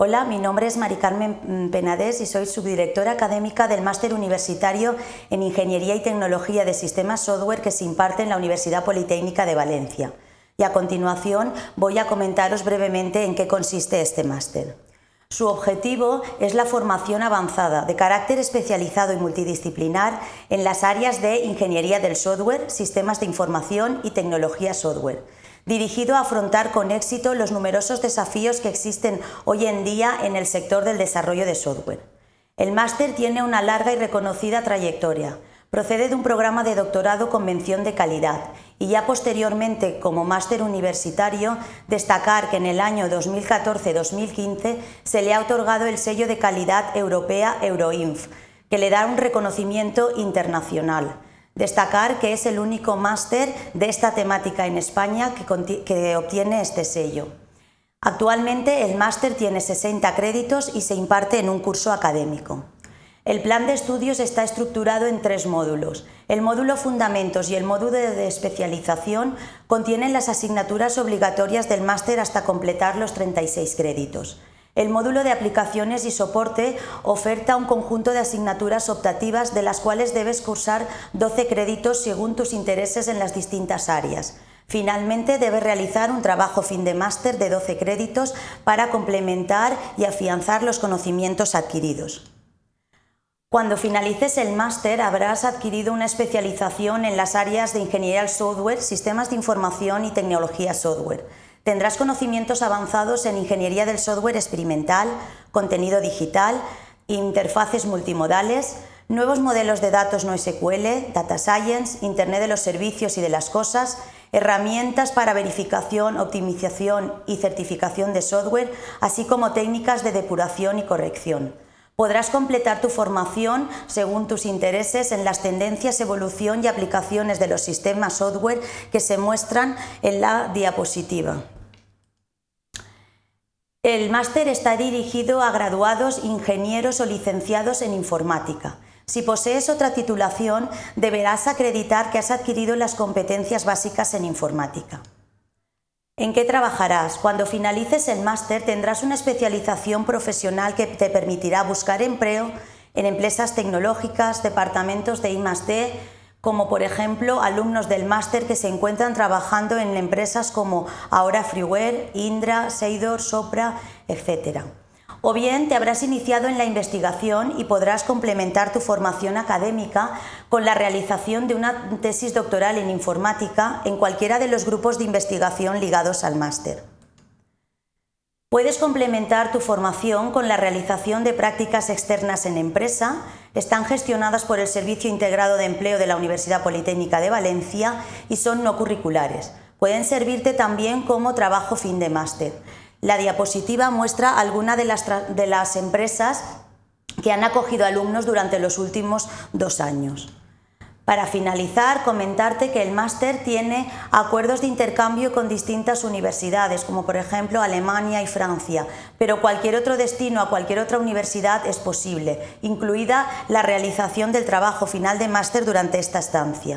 Hola, mi nombre es Mari Carmen Penades y soy subdirectora académica del Máster Universitario en Ingeniería y Tecnología de Sistemas Software que se imparte en la Universidad Politécnica de Valencia. Y a continuación voy a comentaros brevemente en qué consiste este máster. Su objetivo es la formación avanzada de carácter especializado y multidisciplinar en las áreas de ingeniería del software, sistemas de información y tecnología software dirigido a afrontar con éxito los numerosos desafíos que existen hoy en día en el sector del desarrollo de software. El máster tiene una larga y reconocida trayectoria. Procede de un programa de doctorado con mención de calidad y ya posteriormente como máster universitario destacar que en el año 2014-2015 se le ha otorgado el sello de calidad europea Euroinf, que le da un reconocimiento internacional Destacar que es el único máster de esta temática en España que, obtiene este sello. Actualmente el máster tiene 60 créditos y se imparte en un curso académico. El plan de estudios está estructurado en tres módulos. El módulo Fundamentos y el módulo de especialización contienen las asignaturas obligatorias del máster hasta completar los 36 créditos. El módulo de aplicaciones y soporte oferta un conjunto de asignaturas optativas de las cuales debes cursar 12 créditos según tus intereses en las distintas áreas. Finalmente, debes realizar un trabajo fin de máster de 12 créditos para complementar y afianzar los conocimientos adquiridos. Cuando finalices el máster habrás adquirido una especialización en las áreas de ingeniería software, sistemas de información y tecnología software. Tendrás conocimientos avanzados en ingeniería del software experimental, contenido digital, interfaces multimodales, nuevos modelos de datos no SQL, data science, Internet de los servicios y de las cosas, herramientas para verificación, optimización y certificación de software, así como técnicas de depuración y corrección. Podrás completar tu formación según tus intereses en las tendencias, evolución y aplicaciones de los sistemas software que se muestran en la diapositiva. El máster está dirigido a graduados, ingenieros o licenciados en informática. Si posees otra titulación, deberás acreditar que has adquirido las competencias básicas en informática. ¿En qué trabajarás? Cuando finalices el máster tendrás una especialización profesional que te permitirá buscar empleo en empresas tecnológicas, departamentos de I+D, como por ejemplo alumnos del máster que se encuentran trabajando en empresas como Ahora Freeware, Indra, Seidor, Sopra, etc. O bien te habrás iniciado en la investigación y podrás complementar tu formación académica con la realización de una tesis doctoral en informática en cualquiera de los grupos de investigación ligados al máster. Puedes complementar tu formación con la realización de prácticas externas en empresa. Están gestionadas por el Servicio Integrado de Empleo de la Universidad Politécnica de Valencia y son no curriculares. Pueden servirte también como trabajo fin de máster. La diapositiva muestra algunas de las, de las empresas que han acogido alumnos durante los últimos dos años. Para finalizar, comentarte que el máster tiene acuerdos de intercambio con distintas universidades, como por ejemplo Alemania y Francia, pero cualquier otro destino a cualquier otra universidad es posible, incluida la realización del trabajo final de máster durante esta estancia.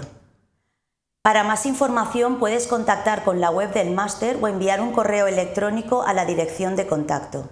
Para más información puedes contactar con la web del máster o enviar un correo electrónico a la dirección de contacto.